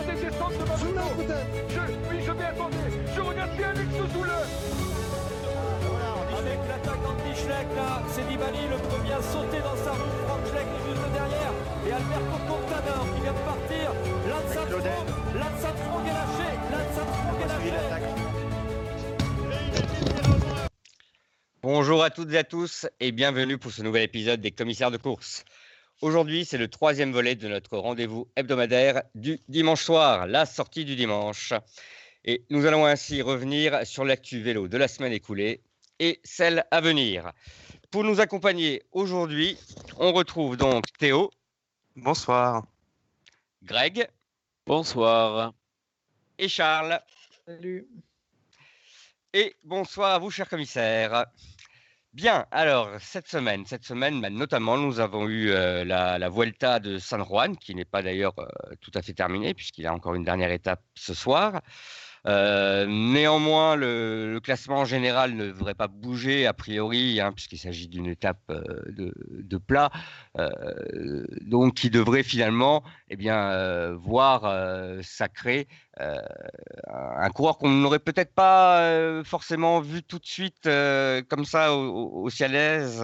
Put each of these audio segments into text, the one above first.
De ma je, Oui, je vais attendre Je regarde bien avec ce douleur avec l'attaque d'Anti-Schleck, là, c'est Nibali le premier à sauter dans sa roue. Franck Schleck est juste derrière. Et Alberto Contador qui vient de partir. Lance Armstrong est lâché. Lance Armstrong est lâché. Bonjour à toutes et à tous et bienvenue pour ce nouvel épisode des commissaires de course. Aujourd'hui, c'est le troisième volet de notre rendez-vous hebdomadaire du dimanche soir, la sortie du dimanche. Et nous allons ainsi revenir sur l'actu vélo de la semaine écoulée et celle à venir. Pour nous accompagner aujourd'hui, on retrouve donc Théo. Bonsoir. Greg. Bonsoir. Et Charles. Salut. Et bonsoir à vous, chers commissaires. Bien, alors cette semaine, cette semaine, bah, notamment, nous avons eu euh, la, Vuelta de San Juan, qui n'est pas d'ailleurs euh, tout à fait terminée, puisqu'il a encore une dernière étape ce soir. Euh, néanmoins, le, classement général ne devrait pas bouger a priori, hein, puisqu'il s'agit d'une étape euh, de, plat, euh, donc qui devrait finalement eh bien, voir sacrer un coureur qu'on n'aurait peut-être pas forcément vu tout de suite comme ça au, au face,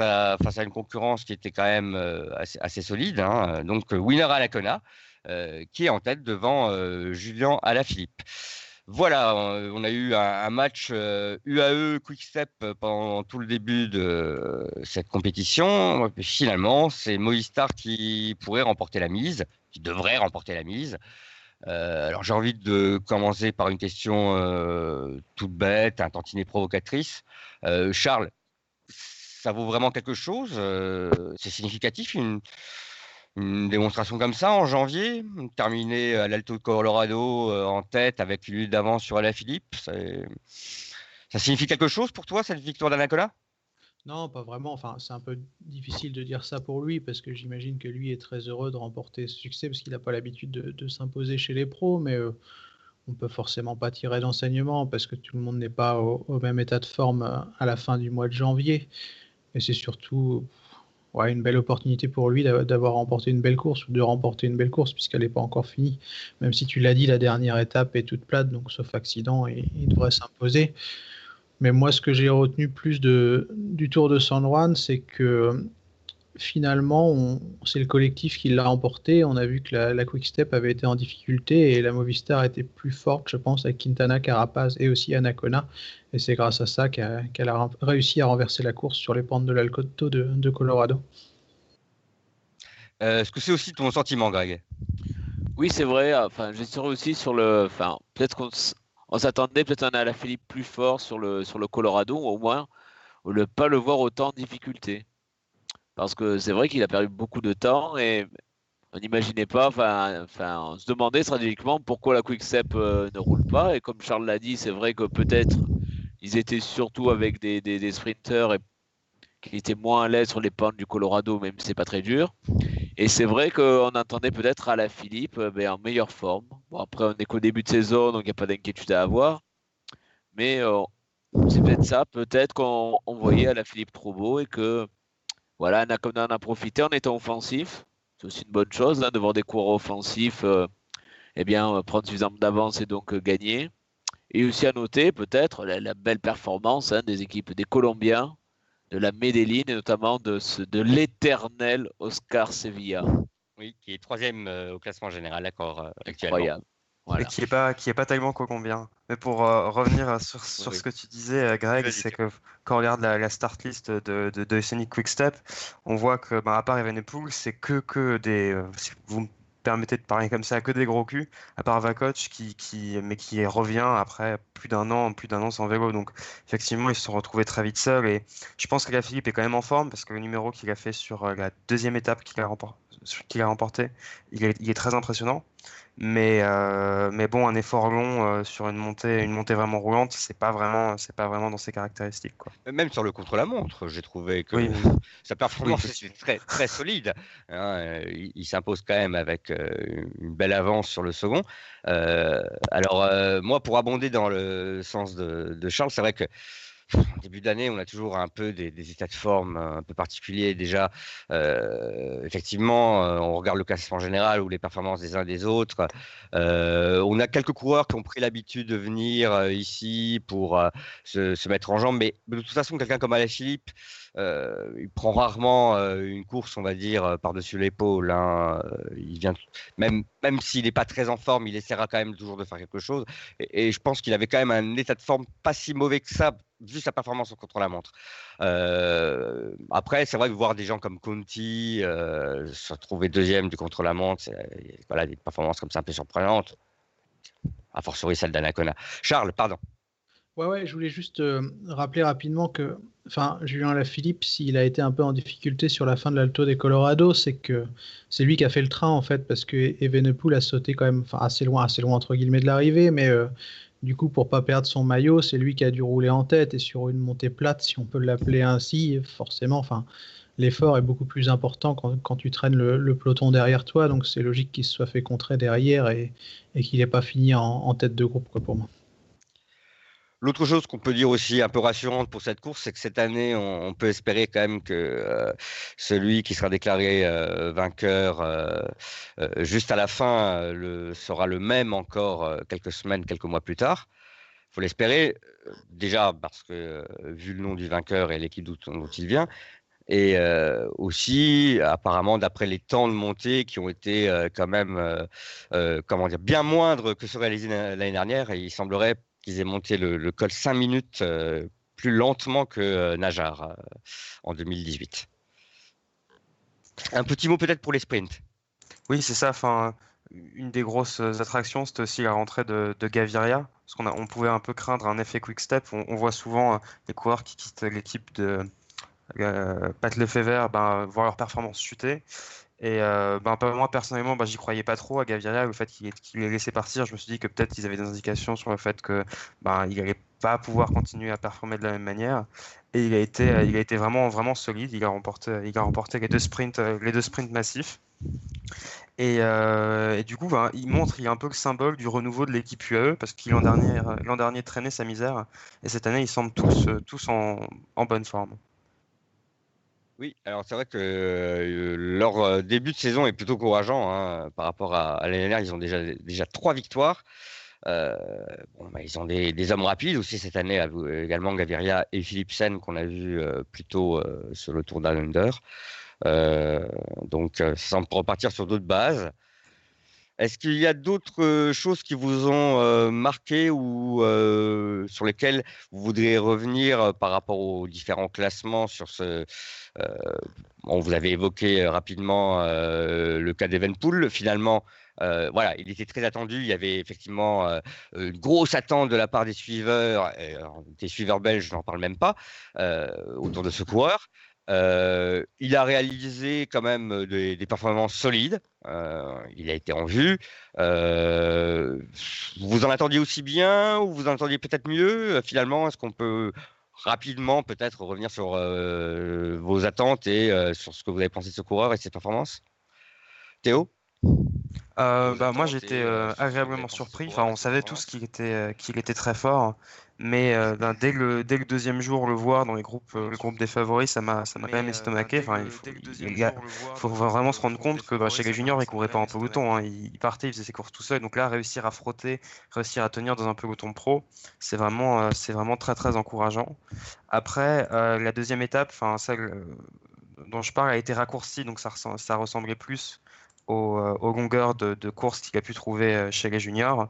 à, une concurrence qui était quand même assez, assez solide. Hein. Donc, winner à la Kona. Euh, qui est en tête devant euh, Julien Alaphilippe. Voilà, on a eu un, match UAE Quick Step pendant tout le début de cette compétition. finalement, c'est Movistar qui pourrait remporter la mise, qui devrait remporter la mise. Euh, alors j'ai envie de commencer par une question euh, toute bête, un tantinet provocatrice. Euh, Charles, ça vaut vraiment quelque chose C'est significatif une démonstration comme ça en janvier, terminer à l'Alto Colorado euh, en tête avec une d'avance sur Alaphilippe, ça signifie quelque chose pour toi cette victoire d'Anacola? Non, pas vraiment. Enfin, c'est un peu difficile de dire ça pour lui parce que j'imagine que lui est très heureux de remporter ce succès parce qu'il n'a pas l'habitude de, de s'imposer chez les pros, mais euh, on peut forcément pas tirer d'enseignement parce que tout le monde n'est pas au, au, même état de forme euh, à la fin du mois de janvier. Et c'est surtout une belle opportunité pour lui d'avoir remporté une belle course ou de remporter une belle course puisqu'elle n'est pas encore finie. Même si tu l'as dit, la dernière étape est toute plate, donc sauf accident, il devrait s'imposer. Mais moi, ce que j'ai retenu plus du Tour de San Juan, c'est que finalement, c'est le collectif qui l'a emporté. On a vu que la, la, Quick Step avait été en difficulté et la Movistar était plus forte, je pense, avec Quintana, Carapaz et aussi Anacona. Et c'est grâce à ça qu'elle qu a réussi à renverser la course sur les pentes de l'Alcoto de, de, Colorado. Euh, Est-ce que c'est aussi ton sentiment, Greg? Oui, c'est vrai. Enfin, je serais aussi sur le. Enfin, peut-être qu'on on s'attendait peut-être à la Philippe plus fort sur le, sur le Colorado, ou au moins ne pas le voir autant en difficulté. Parce que c'est vrai qu'il a perdu beaucoup de temps et on n'imaginait pas, enfin, on se demandait stratégiquement pourquoi la Quickstep euh, ne roule pas. Et comme Charles l'a dit, c'est vrai que peut-être ils étaient surtout avec des, des, des sprinters et qui étaient moins à l'aise sur les pentes du Colorado, même si c'est pas très dur. Et c'est vrai qu'on attendait peut-être à la Philippe euh, ben, en meilleure forme. Bon, après, on n'est qu'au début de saison, donc il n'y a pas d'inquiétude à avoir. Mais euh, c'est peut-être ça, peut-être qu'on voyait à la Philippe trop beau et que voilà, on a, on a profité en étant offensif. C'est aussi une bonne chose hein, de voir des coureurs offensifs euh, eh bien, euh, prendre suffisamment d'avance et donc euh, gagner. Et aussi à noter peut-être la, la, belle performance hein, des équipes des Colombiens, de la Medellin et notamment de, ce, de l'éternel Oscar Sevilla. Oui, qui est troisième euh, au classement général, d'accord, actuellement. Incroyable. Voilà. Et qui n'est pas, qui est pas tellement colombien. Mais pour euh, revenir sur, sur oui. ce que tu disais, euh, Greg, c'est que quand on regarde la, la start list de, de, de Scenic Quickstep, on voit que, bah, à part Evenepoel, c'est que, que des. Euh, si vous me permettez de parler comme ça, que des gros culs, à part Vakoc, qui, qui, mais qui revient après plus d'un an, plus d'un an sans vélo. Donc, effectivement, ils se sont retrouvés très vite seuls. Et je pense que la Philippe est quand même en forme parce que le numéro qu'il a fait sur la deuxième étape qu'il a, remporté, qu'il a remporté, il est, il est très impressionnant. Mais, euh, mais bon, un effort long euh, sur une montée, une montée vraiment roulante, c'est pas vraiment, c'est pas vraiment dans ses caractéristiques. Quoi. Même sur le contre-la-montre, j'ai trouvé que oui. sa performance oui. est très, très solide. Hein, il, il s'impose quand même avec une belle avance sur le second. alors, moi, pour abonder dans le sens de Charles, c'est vrai que début d'année, on a toujours un peu des, états de forme un peu particuliers. Déjà, euh, effectivement, euh, on regarde le classement général ou les performances des uns des autres. Euh, on a quelques coureurs qui ont pris l'habitude de venir ici pour se, mettre en jambe, mais de toute façon, quelqu'un comme Alain Philippe, il prend rarement une course, on va dire, par-dessus l'épaule. Hein. Il vient, même, même s'il n'est pas très en forme, il essaiera quand même toujours de faire quelque chose. et je pense qu'il avait quand même un état de forme pas si mauvais que ça vu sa performance contre la montre. Euh, après, c'est vrai que voir des gens comme Conti euh, se retrouver deuxième du contre la montre, voilà, des performances comme ça un peu surprenantes. A fortiori celle d'Anacona. Charles, pardon. Ouais, ouais, je voulais juste euh, rappeler rapidement que, enfin, Julien Lafilippe, s'il a été un peu en difficulté sur la fin de l'Alto des Colorado, c'est que c'est lui qui a fait le train en fait, parce que Evenepoel a sauté quand même, assez loin, assez loin entre guillemets de l'arrivée, mais du coup, pour pas perdre son maillot, c'est lui qui a dû rouler en tête et sur une montée plate, si on peut l'appeler ainsi, forcément, enfin, l'effort est beaucoup plus important quand, tu traînes le, peloton derrière toi. Donc c'est logique qu'il se soit fait contrer derrière et, qu'il n'ait pas fini en, tête de groupe, quoi, pour moi. L'autre chose qu'on peut dire aussi un peu rassurante pour cette course, c'est que cette année, on, peut espérer quand même que euh, celui qui sera déclaré euh, vainqueur euh, juste à la fin sera le même encore quelques semaines, quelques mois plus tard. Il faut l'espérer, déjà parce que vu le nom du vainqueur et l'équipe dont, il vient, et aussi apparemment d'après les temps de montée qui ont été quand même comment dire bien moindres que ceux réalisés l'année dernière, il semblerait qu'ils aient monté le, col 5 minutes euh, plus lentement que euh, Najar euh, en 2018. Un petit mot peut-être pour les sprints. Oui, c'est ça. Une des grosses attractions, c'était aussi la rentrée de, Gaviria. Parce qu'on on pouvait un peu craindre un effet quick step. On, voit souvent des coureurs qui quittent l'équipe de Pat Lefebvre ben, voir leur performance chuter. Et euh, ben, moi, personnellement, ben, j'y croyais pas trop à Gaviria. Le fait qu'il ait, laissé partir, je me suis dit que peut-être ils avaient des indications sur le fait que ben, il n'allait pas pouvoir continuer à performer de la même manière. Et il a été, euh, il a été vraiment, vraiment solide. Il a remporté, il a remporté les deux sprints, euh, les deux sprints massifs. Et, du coup, ben, il montre, il est un peu le symbole du renouveau de l'équipe UAE parce qu'il l'an dernier, dernier traînait sa misère et cette année, ils semblent tous, tous en, en bonne forme. Oui, alors c'est vrai que euh, leur euh, début de saison est plutôt courageant hein, par rapport à, l'année dernière. Ils ont déjà, déjà trois victoires. Euh, bah, ils ont des, hommes rapides aussi cette année, également Gaviria et Philipsen qu'on a vu plutôt sur le Tour d'Allender. donc ça semble repartir sur d'autres bases. Est-ce qu'il y a d'autres choses qui vous ont marqué ou sur lesquelles vous voudriez revenir par rapport aux différents classements sur ce on vous avait évoqué rapidement le cas d'Evenpool. Finalement, voilà, il était très attendu. Il y avait effectivement une grosse attente de la part des suiveurs, des suiveurs belges, je n'en parle même pas, autour de ce coureur. Euh, il a réalisé quand même euh, des, performances solides. Euh, il a été en vue. vous en attendiez aussi bien ou vous en attendiez peut-être mieux? Finalement, est-ce qu'on peut rapidement peut-être revenir sur vos attentes et sur ce que vous avez pensé de ce coureur et de ses performances? Théo? Bah, moi j'étais agréablement surpris. Enfin, on savait tous qu'il était, qu'il était très fort. Mais euh, ben, dès, le, dès le deuxième jour, le voir dans les groupes, euh, le groupe des favoris, ça m'a quand même euh, estomaqué. Enfin, il faut, vraiment se rendre compte que bah, chez les juniors, il courait pas en peloton. Hein. Il, partait, il faisait ses courses tout seul. Donc là, réussir à frotter, réussir à tenir dans un peloton pro, c'est vraiment, c'est vraiment très très encourageant. Après, la deuxième étape, celle dont je parle, a été raccourcie, donc ça, ça ressemblait plus aux, longueurs de, de course qu'il a pu trouver chez les juniors.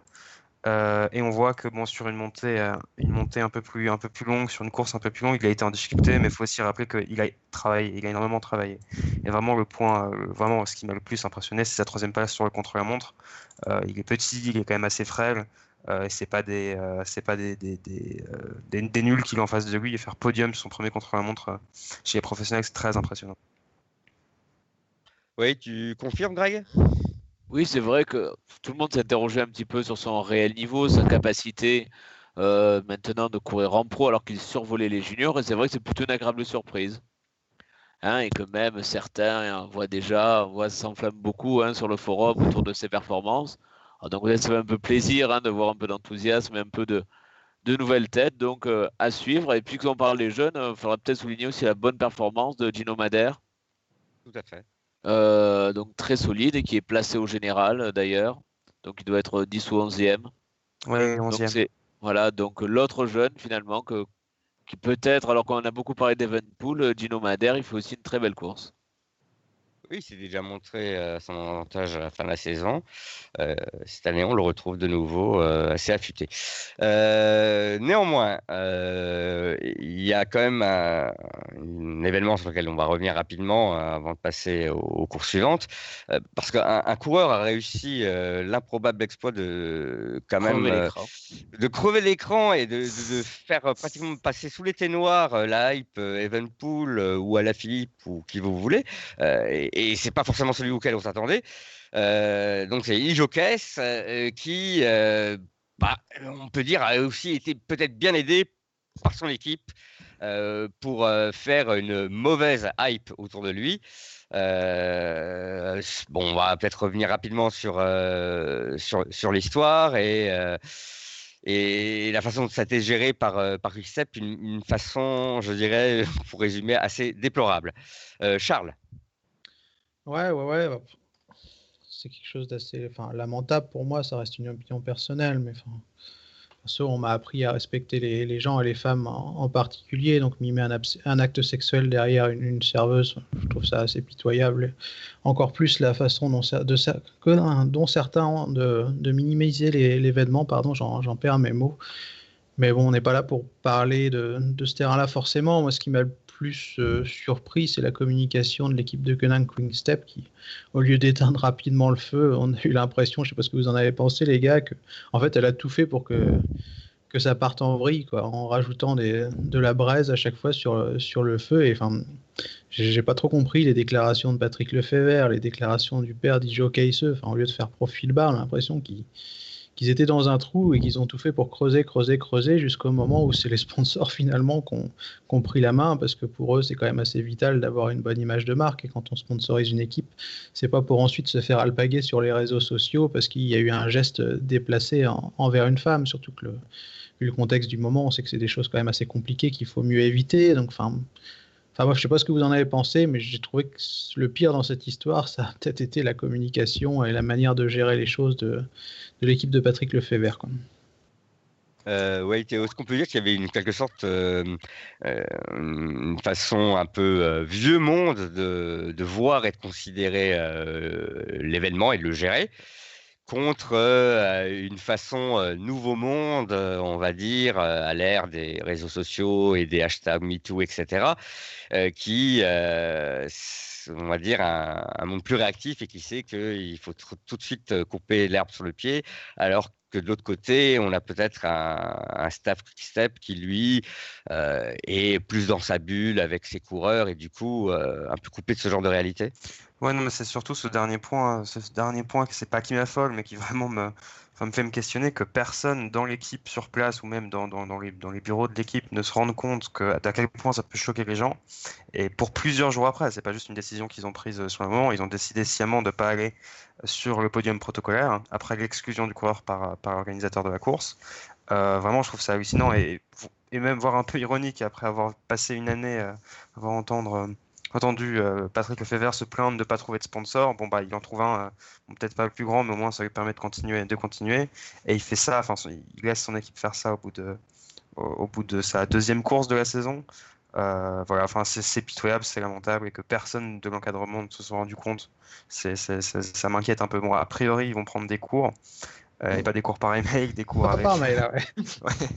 Euh, et on voit que bon, sur une montée, euh, une montée un, peu plus, un peu plus longue, sur une course un peu plus longue, il a été en difficulté, mais il faut aussi rappeler qu'il a travaillé, il a énormément travaillé. Et vraiment, le point, euh, vraiment, ce qui m'a le plus impressionné, c'est sa troisième place sur le contre-la-montre. il est petit, il est quand même assez frêle. et c'est pas des, pas des, des, des, nuls qu'il en face de lui. Et faire podium sur son premier contre-la-montre chez les professionnels, c'est très impressionnant. Oui, tu confirmes, Greg? Oui, c'est vrai que tout le monde s'interrogeait un petit peu sur son réel niveau, sa capacité euh, maintenant de courir en pro alors qu'il survolait les juniors. Et c'est vrai que c'est plutôt une agréable surprise. Hein, et que même certains voient déjà, voient s'enflamment beaucoup hein, sur le forum autour de ses performances. donc ça fait un peu plaisir hein, de voir un peu d'enthousiasme et un peu de, nouvelles têtes, donc euh, à suivre. Et puis qu'on parle des jeunes, il euh, faudra peut-être souligner aussi la bonne performance de Gino Madère. Tout à fait. Euh, donc très solide et qui est placé au général d'ailleurs. Donc il doit être 10 ou 11e. Oui, 11e. Voilà, donc l'autre jeune finalement que, qui peut-être, alors qu'on a beaucoup parlé d'Evenpool, Gino Madère, il fait aussi une très belle course. Oui, il s'est déjà montré euh, son avantage à la fin de la saison. Euh, cette année, on le retrouve de nouveau euh, assez affûté. néanmoins, il y a quand même un, événement sur lequel on va revenir rapidement avant de passer aux, courses suivantes, parce qu'un coureur a réussi l'improbable exploit de quand même de crever l'écran et de, faire pratiquement passer sous l'été noir la hype Evenpool ou à la Philippe ou qui vous voulez. et, et c'est pas forcément celui auquel on s'attendait. Euh, donc c'est Ijokes euh, qui, euh, bah, on peut dire, a aussi été peut-être bien aidé par son équipe pour faire une mauvaise hype autour de lui. bon, on va peut-être revenir rapidement sur, sur, l'histoire et, et la façon dont ça a été géré par, par une, une, façon, je dirais, pour résumer, assez déplorable. Charles Ouais, ouais, ouais. Bah, c'est quelque chose d'assez enfin, lamentable pour moi, ça reste une opinion personnelle, mais enfin, on m'a appris à respecter les, les, gens et les femmes en, particulier, donc mimer un, acte sexuel derrière une, serveuse, je trouve ça assez pitoyable. Encore plus la façon dont, de, dont certains ont de, de minimiser l'événement, pardon, j'en perds mes mots. Mais bon, on n'est pas là pour parler de, de ce terrain-là forcément. Moi, ce qui m'a le plus euh, surpris, c'est la communication de l'équipe de Conan Step qui, au lieu d'éteindre rapidement le feu, on a eu l'impression, je sais pas ce que vous en avez pensé, les gars, que en fait, elle a tout fait pour que que ça parte en vrille, en rajoutant de la braise à chaque fois sur, sur le feu. Et enfin, j'ai pas trop compris les déclarations de Patrick Lefebvre, les déclarations du père d'Ijo Keisse. Enfin, au lieu de faire profil bar, l'impression qu'il qu'ils étaient dans un trou et qu'ils ont tout fait pour creuser, creuser, creuser jusqu'au moment où c'est les sponsors finalement qui ont, pris la main parce que pour eux c'est quand même assez vital d'avoir une bonne image de marque. Et quand on sponsorise une équipe c'est pas pour ensuite se faire alpaguer sur les réseaux sociaux parce qu'il y a eu un geste déplacé envers une femme. Surtout que le, le contexte du moment on sait que c'est des choses quand même assez compliquées qu'il faut mieux éviter. Donc enfin Enfin, moi, je sais pas ce que vous en avez pensé, mais j'ai trouvé que le pire dans cette histoire, ça a peut-être été la communication et la manière de gérer les choses de, l'équipe de Patrick Lefebvre. Quoi. Euh, oui, est-ce qu'on peut dire qu'il y avait une quelque sorte euh, euh, une façon un peu euh, vieux monde de, de, voir et de considérer l'événement et de le gérer contre une façon nouveau monde, on va dire, à l'ère des réseaux sociaux et des hashtags MeToo, etc., qui on va dire, un, monde plus réactif et qui sait qu'il faut tout de suite euh, couper l'herbe sur le pied, alors que de l'autre côté, on a peut-être un, staff step qui, lui, euh, est plus dans sa bulle avec ses coureurs et du coup, euh, un peu coupé de ce genre de réalité? Ouais, non, mais c'est surtout ce dernier point, ce dernier point c'est pas qui m'affole, mais qui vraiment me, ça me fait me questionner que personne dans l'équipe sur place ou même dans, les, bureaux de l'équipe ne se rende compte que, d'à quel point ça peut choquer les gens. Et pour plusieurs jours après, c'est pas juste une décision qu'ils ont prise euh, sur le moment, ils ont décidé sciemment de ne pas aller sur le podium protocolaire après l'exclusion du coureur par, l'organisateur de la course. Euh, vraiment, je trouve ça hallucinant et, même voir un peu ironique après avoir passé une année, euh, avoir entendre entendu euh, Patrick Lefebvre se plaindre de ne pas trouver de sponsor. Bon, bah, il en trouve un, euh, peut-être pas le plus grand, mais au moins ça lui permet de continuer. De continuer. Et il fait ça, enfin, il laisse son équipe faire ça au bout de, au, bout de sa deuxième course de la saison. Euh, voilà, enfin, c'est pitoyable, c'est lamentable, et que personne de l'encadrement ne se soit rendu compte. ça m'inquiète un peu. Bon, a priori, ils vont prendre des cours, et pas des cours par email, des cours avec. Par mail, ouais.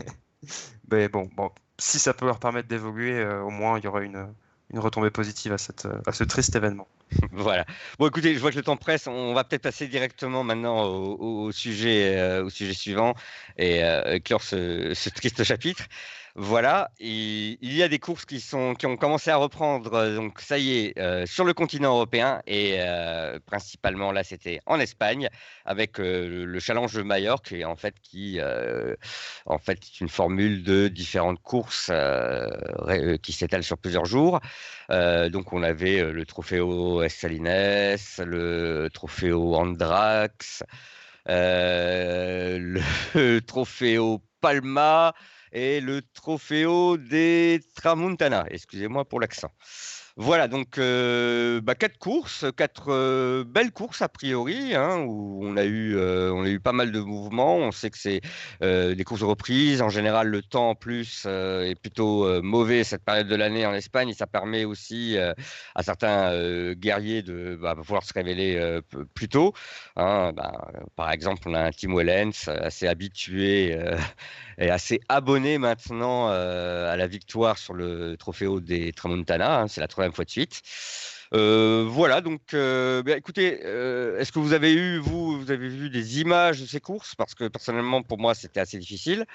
Mais bon, bon, si ça peut leur permettre d'évoluer, au moins il y aura une, une retombée positive à, cette, à ce triste événement. voilà. Bon, écoutez, je vois que le temps presse. On va peut-être passer directement maintenant au, sujet, euh, au sujet suivant et euh, clore ce, triste chapitre. Voilà, il y a des courses qui, ont commencé à reprendre, donc ça y est, euh, sur le continent européen et euh, principalement là c'était en Espagne avec euh, le challenge de Majorque et en fait qui en fait est une formule de différentes courses qui s'étalent sur plusieurs jours. donc on avait le Trofeo Essalines, le Trofeo Andrax, le Trofeo Palma et le Trofeo des Tramontana. Excusez-moi pour l'accent. Voilà, donc euh, bah, quatre courses, quatre euh, belles courses a priori, hein, où on a, eu, euh, on a eu pas mal de mouvements. On sait que c'est des courses de reprise. En général, le temps en plus est plutôt mauvais cette période de l'année en Espagne. Et ça permet aussi à certains guerriers de bah, pouvoir se révéler plus tôt. Hein. Bah, par exemple, on a un Tim Wellens assez habitué et assez abonné maintenant à la victoire sur le Trofeo des Tramontana. Hein. c'est la troisième fois de suite. Euh, voilà, donc euh, bah, écoutez, euh, est-ce que vous avez eu, vous, vous avez vu des images de ces courses? Parce que personnellement, pour moi, c'était assez difficile.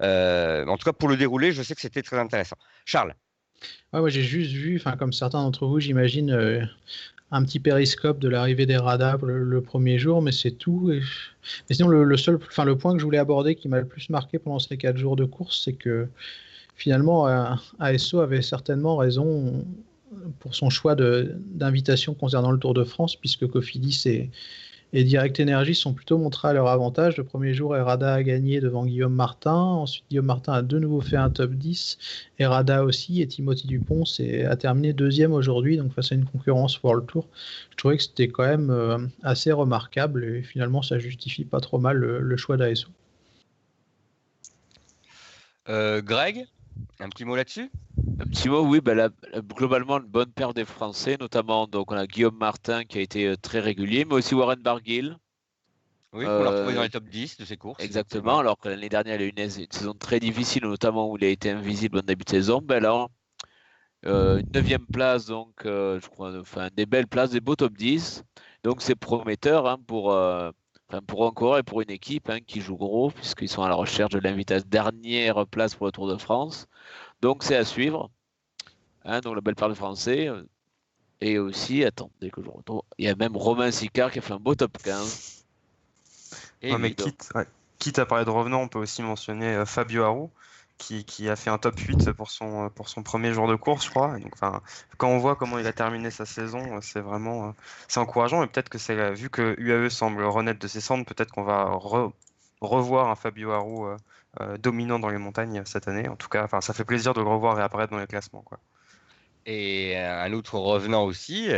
en tout cas, pour le dérouler, je sais que c'était très intéressant. Charles? Ouais, J'ai juste vu, comme certains d'entre vous, j'imagine, un petit périscope de l'arrivée des radars le, premier jour, mais c'est tout. Et... Mais sinon, le, seul, enfin, le point que je voulais aborder qui m'a le plus marqué pendant ces quatre jours de course, c'est que finalement, ASO avait certainement raison pour son choix d'invitation concernant le Tour de France, puisque Cofidis et, Direct Energy sont plutôt montrés à leur avantage. Le premier jour, Errada a gagné devant Guillaume Martin. Ensuite, Guillaume Martin a de nouveau fait un top 10. Errada aussi. Et Timothy Dupont a terminé deuxième aujourd'hui, donc face à une concurrence pour le Tour. Je trouvais que c'était quand même euh, assez remarquable. Et finalement, ça justifie pas trop mal le, choix d'ASO. Euh, Greg un petit mot là-dessus? Un petit mot, oui. Ben globalement, une bonne paire des Français, notamment donc on a Guillaume Martin qui a été euh, très régulier, mais aussi Warren Barguil. Oui, on l'a retrouvé dans les top 10 de ses courses. Exactement, alors que l'année dernière, il a eu une, saison très difficile, notamment où il a été invisible en début de saison. Ben là, euh, une neuvième place, donc euh, je crois, enfin des belles places, des beaux top 10. Donc c'est prometteur hein, pour, pour encore et pour une équipe hein, qui joue gros, puisqu'ils sont à la recherche de l'invitation dernière place pour le Tour de France. Donc c'est à suivre. Hein, donc la belle part de français. Et aussi, attendez que je retrouve, il y a même Romain Sicard qui a fait un beau top 15. Et mais quitte, quitte, à parler de revenants, on peut aussi mentionner euh, Fabio Aru, qui, a fait un top 8 pour son, euh, pour son premier jour de course, je crois. donc, quand on voit comment il a terminé sa saison, euh, c'est vraiment euh, c'est encourageant. Et peut-être que c'est vu que UAE semble renaître de ses cendres, peut-être qu'on va revoir un Fabio Aru dominant dans les montagnes cette année. En tout cas, ça fait plaisir de le revoir réapparaître dans les classements. Quoi. Et un autre revenant aussi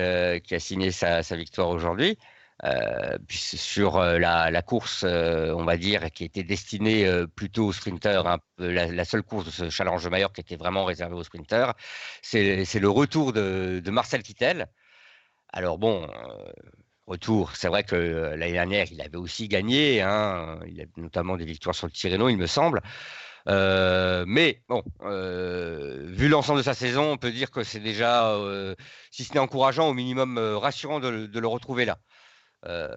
qui a signé sa victoire aujourd'hui, euh, sur euh, la, course, euh, on va dire, qui était destinée plutôt aux sprinteurs, la, seule course de ce challenge de qui était vraiment réservée aux sprinteurs, c'est le retour de, Marcel Kittel. Alors bon, retour, c'est vrai que l'année dernière, il avait aussi gagné, hein, notamment des victoires sur le Tirreno, il me semble. Mais bon, vu l'ensemble de sa saison, on peut dire que c'est déjà, si ce n'est encourageant, au minimum rassurant de, le retrouver là. Euh,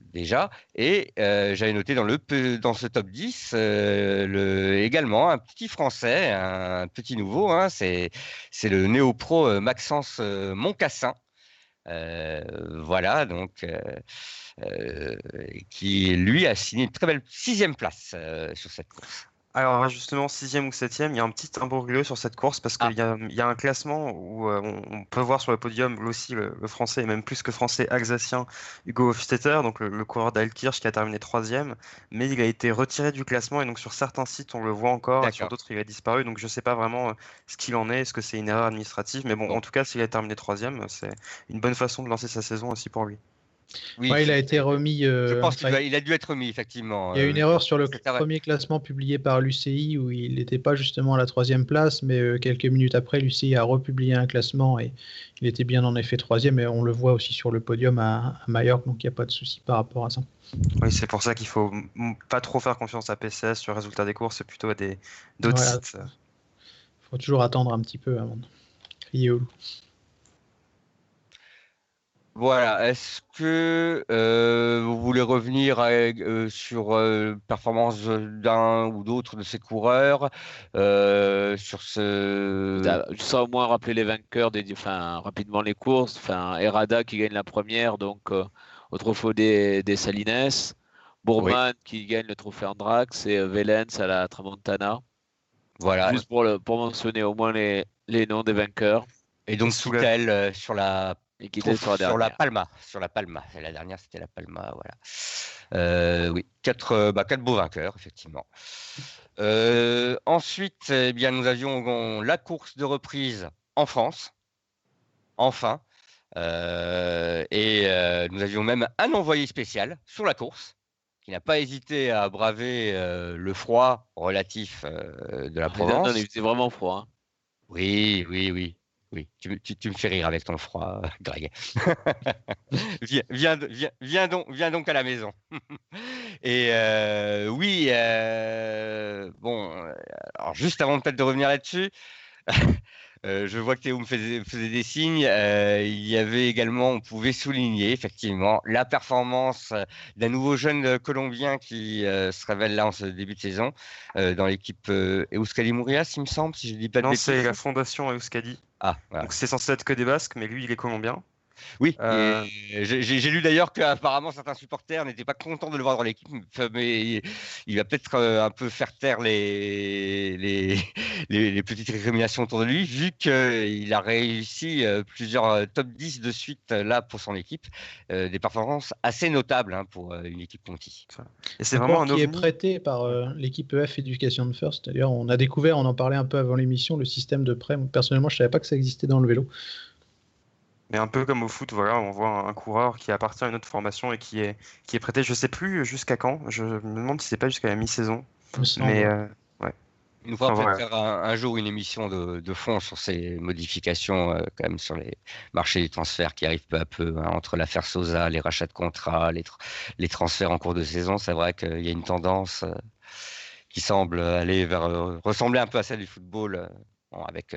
déjà. Et euh, j'avais noté dans, le, dans ce top 10 euh, le, également un petit français, un petit nouveau, hein, c'est le néo-pro Maxence Moncassin. voilà, donc qui lui a signé une très belle sixième place sur cette course. Alors justement, sixième ou septième, il y a un petit imbroglio sur cette course parce qu'il ah. y, a un classement où euh, on, peut voir sur le podium aussi le, français, et même plus que français, alsacien Hugo Hofstetter, donc le, coureur d'Alkirch qui a terminé troisième, mais il a été retiré du classement et donc sur certains sites on le voit encore, et sur d'autres il a disparu, donc je ne sais pas vraiment euh, ce qu'il en est, est-ce que c'est une erreur administrative, mais bon, en tout cas s'il a terminé troisième, c'est une bonne façon de lancer sa saison aussi pour lui. Oui, il a été remis. Euh, je pense qu'il a dû être remis, effectivement. Il y a une euh, erreur sur le premier classement publié par l'UCI où il n'était pas justement à la troisième place, mais euh, quelques minutes après, l'UCI a republié un classement et il était bien en effet troisième. Et on le voit aussi sur le podium à, à Majorque, donc il n'y a pas de souci par rapport à ça. Oui, c'est pour ça qu'il faut pas trop faire confiance à PCS sur le résultat des courses, c'est plutôt à des d'autres sites. Il faut toujours attendre un petit peu avant de crier au loup. Voilà. Est-ce que euh, vous voulez revenir euh, sur euh, performance d'un ou d'autres de ces coureurs sur ce Juste au moins rappeler les vainqueurs, des, enfin, rapidement les courses. Enfin, Errada qui gagne la première, donc au trophée des, des Salines. Bourman qui gagne le trophée Andrax et Velens à la Tramontana. Voilà. Juste pour, le, pour mentionner au moins les, les noms des vainqueurs. Et donc Soutel sur la et qui était sur la, Palma. Sur la Palma. Et la dernière, c'était la Palma. Voilà. Euh, oui, quatre, euh, bah, quatre beaux vainqueurs, effectivement. Euh, ensuite, eh bien, nous avions la course de reprise en France. Enfin. et nous avions même un envoyé spécial sur la course qui n'a pas hésité à braver le froid relatif de la Provence. Non, il faisait vraiment froid. Hein. Oui, oui, oui. Oui, tu, me fais rire avec ton froid, Greg. viens, viens, donc, viens donc à la maison. Et euh, oui, euh, bon, alors juste avant peut-être de revenir là-dessus, euh, je vois que Théo me faisait, des signes. il y avait également, on pouvait souligner effectivement la performance d'un nouveau jeune Colombien qui se révèle là en ce début de saison dans l'équipe Euskadi Mourias, il me semble, si je dis pas de Non, c'est la fondation Euskadi. Ah, Donc c'est censé être que des Basques, mais lui, il est colombien. Oui, euh, j'ai lu d'ailleurs qu'apparemment certains supporters n'étaient pas contents de le voir dans l'équipe, mais il va peut-être euh, un peu faire taire les, les, petites récriminations autour de lui, vu qu'il a réussi euh, plusieurs top 10 de suite là pour son équipe, des performances assez notables hein, pour une équipe Conti. Et c'est vraiment un qui est prêté par l'équipe EF Education First. D'ailleurs, on a découvert, on en parlait un peu avant l'émission, le système de prêt. Personnellement, je ne savais pas que ça existait dans le vélo. Mais un peu comme au foot, voilà, on voit un, coureur qui appartient à une autre formation et qui est, qui est prêté, je sais plus jusqu'à quand, je me demande si c'est pas jusqu'à la mi-saison. Mais euh, ouais. Nous faire un, jour une émission de, de fond sur ces modifications, euh, quand même, sur les marchés des transferts qui arrivent peu à peu, hein, entre l'affaire Sosa, les rachats de contrats, les, les transferts en cours de saison. C'est vrai qu'il y a une tendance euh, qui semble aller vers, ressembler un peu à celle du football, avec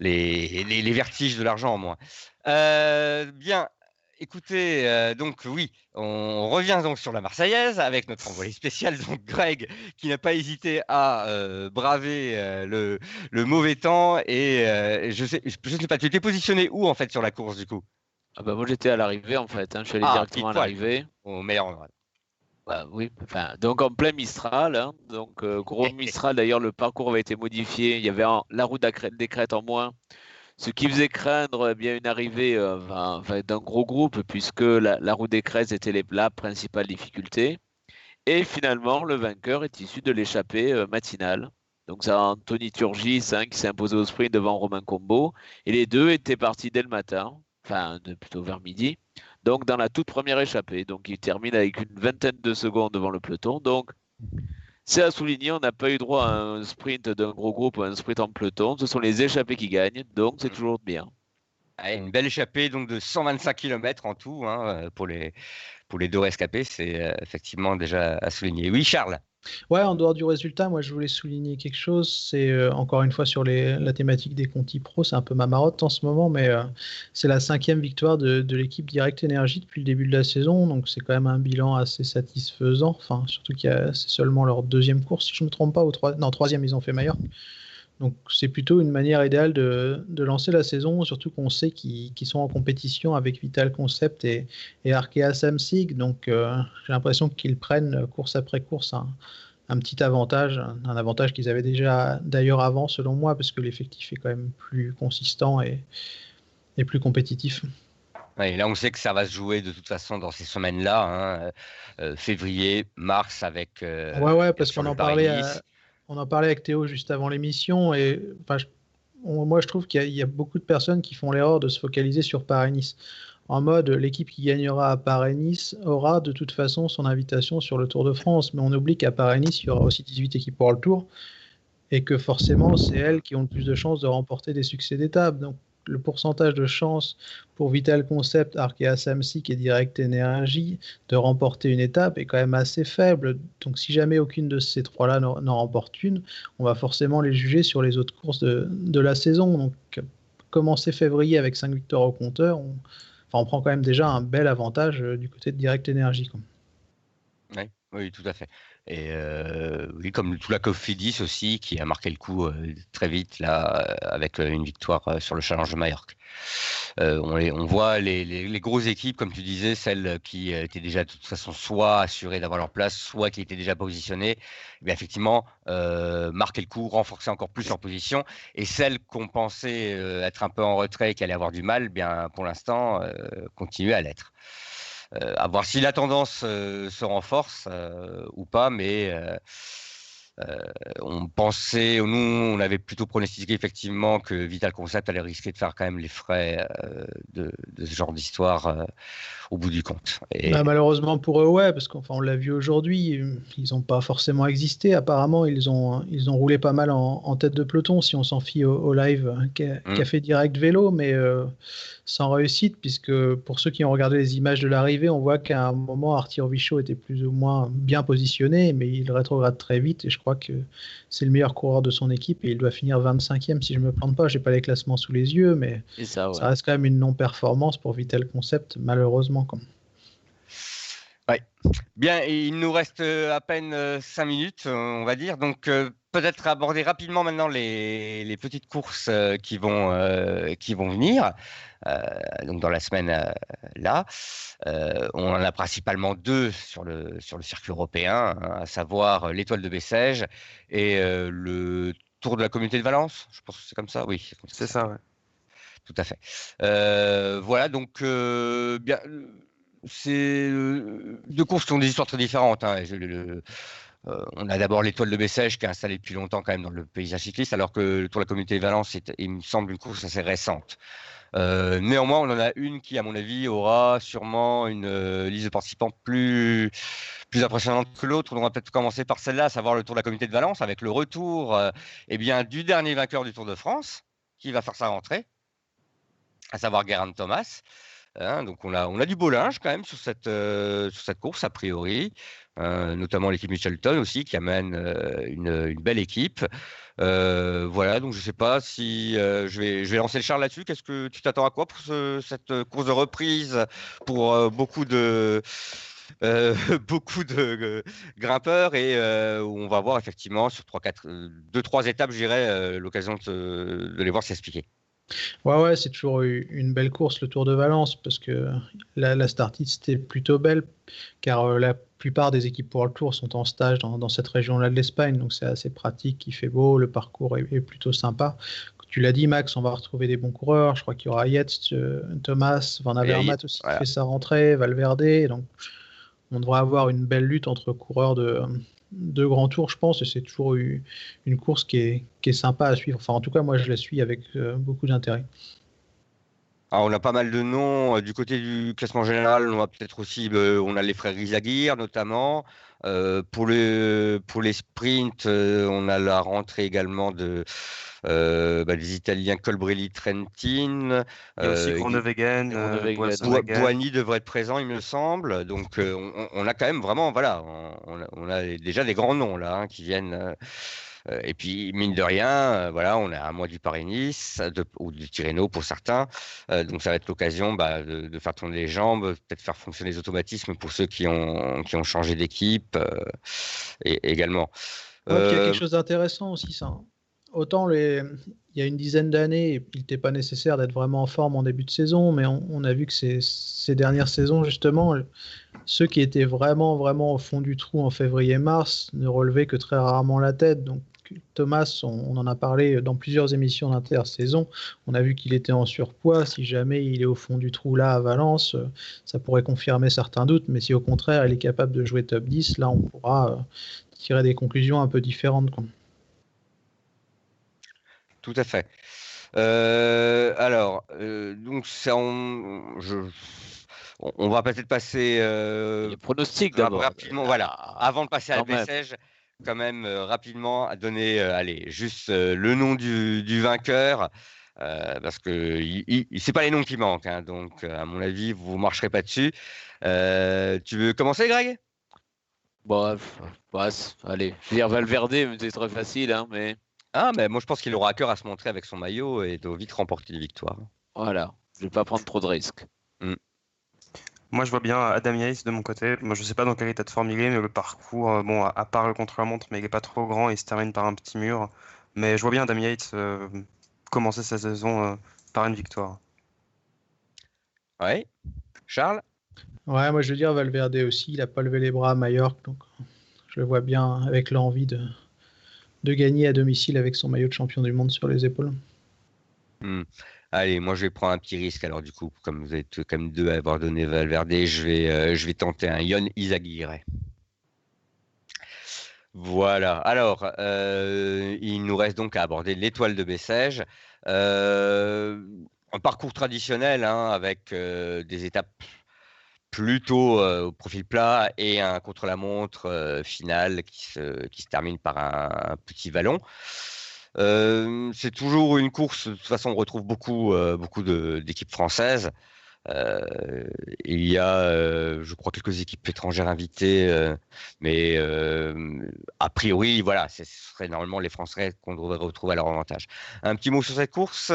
les, les, vertiges de l'argent en moins. Euh, bien, écoutez, euh, donc oui, on revient donc sur la Marseillaise avec notre envoyé spécial, donc Greg, qui n'a pas hésité à euh, braver le, le, mauvais temps. Et je sais, je sais pas, tu étais positionné où en fait sur la course du coup? Ah bah Moi j'étais à l'arrivée en fait, hein. je suis allé ah, directement à l'arrivée. Au meilleur endroit. Bah, oui, enfin, donc en plein Mistral, hein. donc euh, gros Mistral. D'ailleurs, le parcours avait été modifié. Il y avait la route des crêtes en moins, ce qui faisait craindre eh bien une arrivée euh, d'un gros groupe, puisque la, route des crêtes était la principale difficulté. Et finalement, le vainqueur est issu de l'échappée euh, matinale. Donc c'est Anthony Turgis hein, qui s'est imposé au sprint devant Romain Combo. Et les deux étaient partis dès le matin, enfin plutôt vers midi donc dans la toute première échappée. Donc il termine avec une vingtaine de secondes devant le peloton. Donc c'est à souligner, on n'a pas eu droit à un sprint d'un gros groupe ou un sprint en peloton. Ce sont les échappées qui gagnent, donc c'est toujours bien. une belle échappée donc de 125 km en tout hein, pour, les, pour les deux rescapés, c'est euh, effectivement déjà à souligner. Oui, Charles Ouais, en dehors du résultat, moi je voulais souligner quelque chose. C'est euh, encore une fois sur la thématique des Conti Pro, c'est un peu ma marotte en ce moment, mais euh, c'est la cinquième victoire de, l'équipe Direct Energy depuis le début de la saison, donc c'est quand même un bilan assez satisfaisant. Enfin, surtout qu'il c'est seulement leur deuxième course, si je ne me trompe pas, ou trois, non troisième ils ont fait meilleur. Donc c'est plutôt une manière idéale de, de, lancer la saison, surtout qu'on sait qu'ils sont en compétition avec Vital Concept et, et Arkea Samsig. Donc euh, j'ai l'impression qu'ils prennent course après course un, un petit avantage, un avantage qu'ils avaient déjà d'ailleurs avant selon moi, parce que l'effectif est quand même plus consistant et, et plus compétitif. Ouais, là, on sait que ça va se jouer de toute façon dans ces semaines-là, hein, euh, février, mars, avec. Euh, ouais, ouais, parce qu'on en parlait on en parlait avec Théo juste avant l'émission et moi je trouve qu'il y, a beaucoup de personnes qui font l'erreur de se focaliser sur Paris-Nice. En mode, l'équipe qui gagnera à Paris-Nice aura de toute façon son invitation sur le Tour de France, mais on oublie qu'à Paris-Nice, il y aura aussi 18 équipes pour le Tour et que forcément, c'est elles qui ont le plus de chances de remporter des succès d'étape. Donc, le pourcentage de chance pour Vital Concept, Arkea Samsic et Direct Energy de remporter une étape est quand même assez faible. Donc si jamais aucune de ces trois-là n'en remporte une, on va forcément les juger sur les autres courses de, la saison. Donc commencer février avec 5 victoires au compteur, on prend quand même déjà un bel avantage du côté de Direct Energy. Oui, oui, tout à fait. Et oui, comme tout la Cofidis aussi, qui a marqué le coup très vite là, avec une victoire sur le Challenge de Majorque. On, on, voit les, les, grosses équipes, comme tu disais, celles qui étaient déjà de toute façon soit assurées d'avoir leur place, soit qui étaient déjà positionnées, eh effectivement, marquer le coup, renforcer encore plus leur position. Et celles qu'on pensait être un peu en retrait et qui allaient avoir du mal, eh bien pour l'instant, continuer à l'être. Euh, à voir si la tendance euh, se renforce euh, ou pas, mais on pensait, nous, on avait plutôt pronostiqué effectivement que Vital Concept allait risquer de faire quand même les frais de, ce genre d'histoire au bout du compte. Et... Bah, malheureusement pour eux, ouais, parce qu'on l'a vu aujourd'hui, ils n'ont pas forcément existé. Apparemment, ils ont, ils ont roulé pas mal en, tête de peloton, si on s'en fie au, live hein, mmh. Café Direct Vélo, mais sans réussite, puisque pour ceux qui ont regardé les images de l'arrivée, on voit qu'à un moment, Arthur Vichot était plus ou moins bien positionné, mais il rétrograde très vite, et je crois que c'est le meilleur coureur de son équipe, et il doit finir 25e si je me plante pas, j'ai pas les classements sous les yeux, mais ça, reste quand même une non-performance pour Vitel Concept, malheureusement. Comme... Ouais. Bien, il nous reste euh, à peine 5 euh, minutes, on va dire, donc euh, peut-être aborder rapidement maintenant les, petites courses qui vont, qui vont venir. donc dans la semaine là, on en a principalement deux sur le, sur le circuit européen, hein, à savoir l'étoile de Bessèges et le Tour de la communauté de Valence. Je pense que c'est comme ça, oui. C'est ça, ouais. Tout à fait. voilà, donc bien c'est deux courses qui ont des histoires très différentes. Hein. Euh, on a d'abord l'étoile de Bessèges qui est installée depuis longtemps quand même dans le paysage cycliste, alors que le Tour de la Communauté de Valence, il me semble une course assez récente. Euh, néanmoins, on en a une qui, à mon avis, aura sûrement une euh, liste de participants plus, plus impressionnante que l'autre. On va peut-être commencer par celle-là, à savoir le Tour de la Communauté de Valence, avec le retour eh bien, du dernier vainqueur du Tour de France, qui va faire sa rentrée, à savoir Geraint Thomas. Hein. donc on a, on a du beau linge quand même sur cette, sur cette course, a priori. Euh, notamment l'équipe Michelton aussi, qui amène euh, une, belle équipe. Euh, voilà, donc je ne sais pas si je, vais, lancer le char là-dessus. Qu'est-ce que tu t'attends à quoi pour cette course de reprise pour beaucoup de beaucoup de grimpeurs et où on va voir effectivement sur 3, 4, 2, 3 étapes, je l'occasion de, les voir s'expliquer. Ouais, ouais, c'est toujours une belle course, le Tour de Valence, parce que la, la start était plutôt belle, car la plupart des équipes pour le Tour sont en stage dans, cette région-là de l'Espagne, donc c'est assez pratique, il fait beau, le parcours est, plutôt sympa. Tu l'as dit, Max, on va retrouver des bons coureurs. Je crois qu'il y aura Yates, euh, Thomas, Van Avermaet aussi qui fait sa rentrée, Valverde. Donc, on devrait avoir une belle lutte entre coureurs de, de grands tours, je pense, et c'est toujours une course qui est, qui est, sympa à suivre. Enfin, en tout cas, moi, je la suis avec euh, beaucoup d'intérêt. Ah, on a pas mal de noms. Euh, du côté du classement général, on a peut-être aussi, euh, on a les frères Rizaguirre notamment. Euh, pour, le, pour les sprints, on a la rentrée également de, bah, des Italiens Colbrelli Trentin. Il y a aussi Groenewegen, Boigny devrait être présent, il me semble. Donc on, a quand même vraiment, voilà, on, a, déjà des grands noms là hein, qui viennent euh, et puis, mine de rien, euh, voilà, on est à un mois du Paris-Nice ou du Tirreno pour certains. Euh, donc, ça va être l'occasion bah, de, faire tourner les jambes, peut-être faire fonctionner les automatismes pour ceux qui ont, qui ont changé d'équipe et, également. il y a quelque chose d'intéressant aussi, ça. Hein. Autant les... il y a une dizaine d'années, il n'était pas nécessaire d'être vraiment en forme en début de saison, mais on, a vu que ces, ces, dernières saisons, justement, ceux qui étaient vraiment, vraiment au fond du trou en février-mars ne relevaient que très rarement la tête. Donc, Thomas, on, en a parlé dans plusieurs émissions d'intersaison. On a vu qu'il était en surpoids. Si jamais il est au fond du trou là à Valence, euh, ça pourrait confirmer certains doutes. Mais si au contraire il est capable de jouer top 10, là on pourra euh, tirer des conclusions un peu différentes. Tout à fait. Euh, alors, donc on, on, va peut-être passer. Les pronostics d'abord. Rapidement, voilà. Avant de passer à la message, quand même euh, rapidement à donner, euh, allez, juste euh, le nom du, vainqueur. parce que c'est pas les noms qui manquent, hein, donc à mon avis vous ne marcherez pas dessus. tu veux commencer, Greg? Bon, allez, je veux dire Valverde, c'est très facile, hein, mais. Ah, mais moi je pense qu'il aura à cœur à se montrer avec son maillot et de vite remporter une victoire. Voilà, je vais pas prendre trop de risques. Mmh. Moi, je vois bien Adam Yates de mon côté. Moi, je sais pas dans quel état de forme il est, mais le parcours, euh, bon, à, part le contre-la-montre, mais il est pas trop grand, il se termine par un petit mur. Mais je vois bien Adam Yates euh, commencer sa saison euh, par une victoire. Ouais. Charles? Ouais, moi je veux dire Valverde aussi, il a pas levé les bras à Mallorca, donc je le vois bien avec l'envie de, de gagner à domicile avec son maillot de champion du monde sur les épaules. Hmm. Allez, moi je vais prendre un petit risque. Alors du coup, comme vous êtes comme deux à avoir donné Valverde, je vais, euh, je vais tenter un Yon Izaguirre. Voilà. Alors, euh, il nous reste donc à aborder l'étoile de Bessèges. Euh, un parcours traditionnel hein, avec des étapes plutôt au profil plat et un contre-la-montre final qui se, qui se termine par un petit vallon c'est toujours une course. De toute façon, on retrouve beaucoup, beaucoup d'équipes françaises. il y a, je crois, quelques équipes étrangères invitées, mais a priori, voilà, ce serait normalement les Français qu'on devrait retrouver à leur avantage. Un petit mot sur cette course,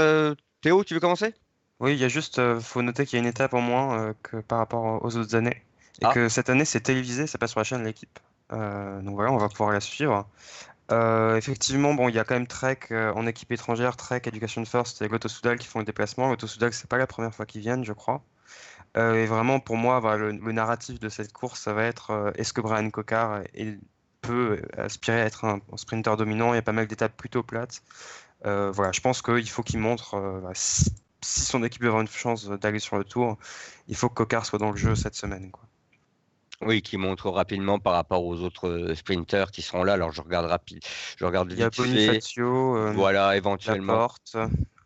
Théo, tu veux commencer? Oui, il y a juste, faut noter qu'il y a une étape en moins que par rapport aux autres années, et ah. que cette année c'est télévisé, ça passe sur la chaîne de l'équipe. donc voilà, on va pouvoir la suivre. Euh, effectivement, bon, il y a quand même Trek euh, en équipe étrangère, Trek, Education First et Goto Soudal qui font le déplacement. Goto Soudal, c'est pas la première fois qu'ils viennent, je crois. Euh, et vraiment, pour moi, le, narratif de cette course, ça va être est-ce que Brian Cocard peut aspirer à être un, sprinter dominant? Il y a pas mal d'étapes plutôt plates. voilà, je pense qu'il faut qu'il montre bah, si, son équipe veut avoir une chance d'aller sur le tour, il faut que Cocard soit dans le jeu cette semaine. Oui, qui montre rapidement par rapport aux autres euh, sprinters qui seront là. Alors je regarde rapide, je regarde Il y a Bonifacio, euh, voilà, éventuellement. Laporte,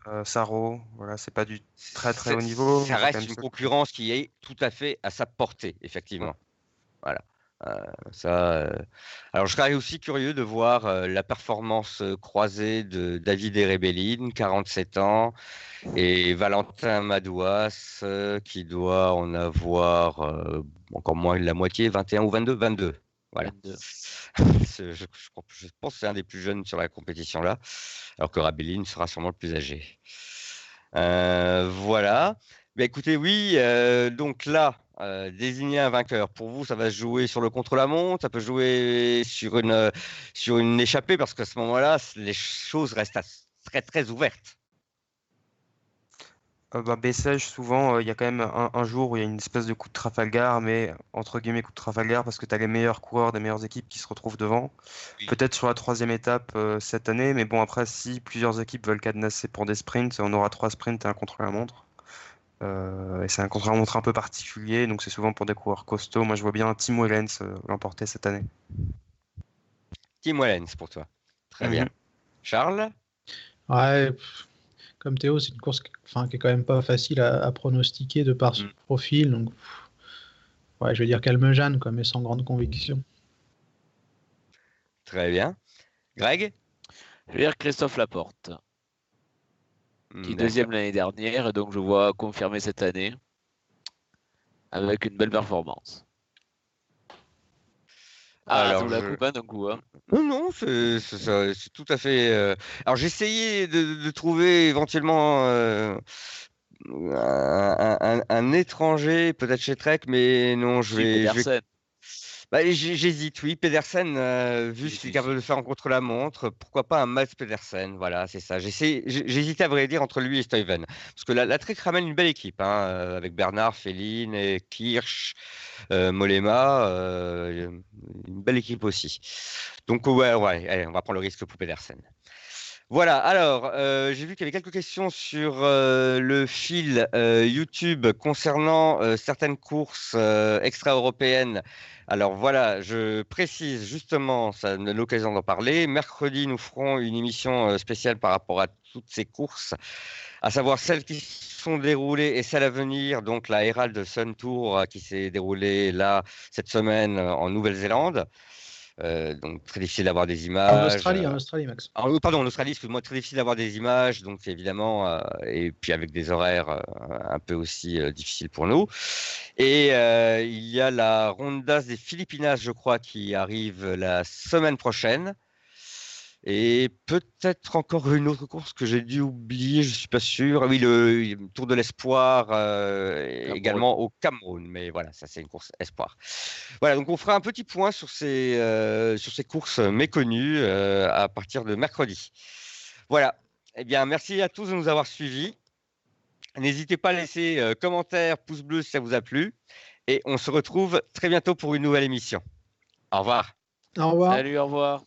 euh, Saro, voilà, c'est pas du très très haut niveau. Ça reste une concurrence qui est tout à fait à sa portée, effectivement. Voilà. Euh, ça, euh, Alors, je serais aussi curieux de voir euh, la performance croisée de David Erebellin, 47 ans, et Valentin Madouas, qui doit en avoir encore moins de la moitié, 21 ou 22, 22. Voilà. je, je, pense que c'est un des plus jeunes sur la compétition là, alors que Rabellin sera sûrement le plus âgé. voilà. Mais écoutez, oui, donc là, euh, désigner un vainqueur. Pour vous, ça va se jouer sur le contre-la-montre, ça peut jouer sur une, euh, sur une échappée, parce qu'à ce moment-là, les choses restent très, très ouvertes. Euh, bah, Bessèges, souvent, il y a quand même un, jour où il y a une espèce de coup de Trafalgar, mais entre guillemets coup de Trafalgar, parce que tu as les meilleurs coureurs des meilleures équipes qui se retrouvent devant. Peut-être sur la troisième étape cette année, mais bon, après, si plusieurs équipes veulent cadenasser pour des sprints, on aura trois sprints et un contre-la-montre. Euh, et c'est un contre-la-montre un peu particulier, donc c'est souvent pour des coureurs costauds. Moi, je vois bien Tim Wellens euh, l'emporter cette année. Tim Wellens pour toi. Très bien. Mhm. Charles? Ouais, comme Théo, c'est une course qui, enfin, qui est quand même pas facile à, pronostiquer de par son mhm. profil. Donc, ouais, je vais dire calme Jeanne, mais sans grande conviction. Très bien. Greg? Je vais dire Christophe Laporte qui est deuxième l'année dernière, et donc je vois confirmer cette année avec une belle performance. Ah, Alors, la coupe hein, d'un coup. Hein. Non, non, c'est tout à fait. Euh, alors, j'ai essayé de, trouver éventuellement euh, un, étranger, peut-être chez Trek, mais non, je vais. Bah, j'hésite, oui. Pedersen, euh, vu ce qu'il est capable de faire en contre-la-montre, pourquoi pas un Mats Pedersen Voilà, c'est ça. J'hésitais à vrai dire entre lui et Steven. Parce que la, la Trek ramène une belle équipe, hein, euh, avec Bernard, Féline, et Kirsch, euh, Molema. une belle équipe aussi. Donc, ouais, ouais, allez, on va prendre le risque pour Pedersen. Voilà, alors, euh, j'ai vu qu'il y avait quelques questions sur euh, le fil euh, YouTube concernant certaines courses extra-européennes. Alors voilà, je précise justement, ça a l'occasion d'en parler. Mercredi, nous ferons une émission spéciale par rapport à toutes ces courses, à savoir celles qui sont déroulées et celles à venir. Donc la Herald Sun Tour qui s'est déroulée là cette semaine en Nouvelle-Zélande. Euh, donc très difficile d'avoir des images. En Australie, en euh, Australie, Max. pardon, en Australie, excuse-moi, très difficile d'avoir des images, donc évidemment, euh, et puis avec des horaires un peu aussi difficiles pour nous. Et il y a la Rondas des Philippinas, je crois, qui arrive la semaine prochaine. Et peut-être encore une autre course que j'ai dû oublier, je suis pas sûr. Ah oui, le, Tour de l'Espoir euh, également au Cameroun. Mais voilà, ça c'est une course espoir. Voilà, donc on fera un petit point sur ces, euh, sur ces courses méconnues euh, à partir de mercredi. Voilà. Eh bien, merci à tous de nous avoir suivis. N'hésitez pas à laisser commentaires, pouce bleu si ça vous a plu. Et on se retrouve très bientôt pour une nouvelle émission. Au revoir. Au revoir. Salut, au revoir.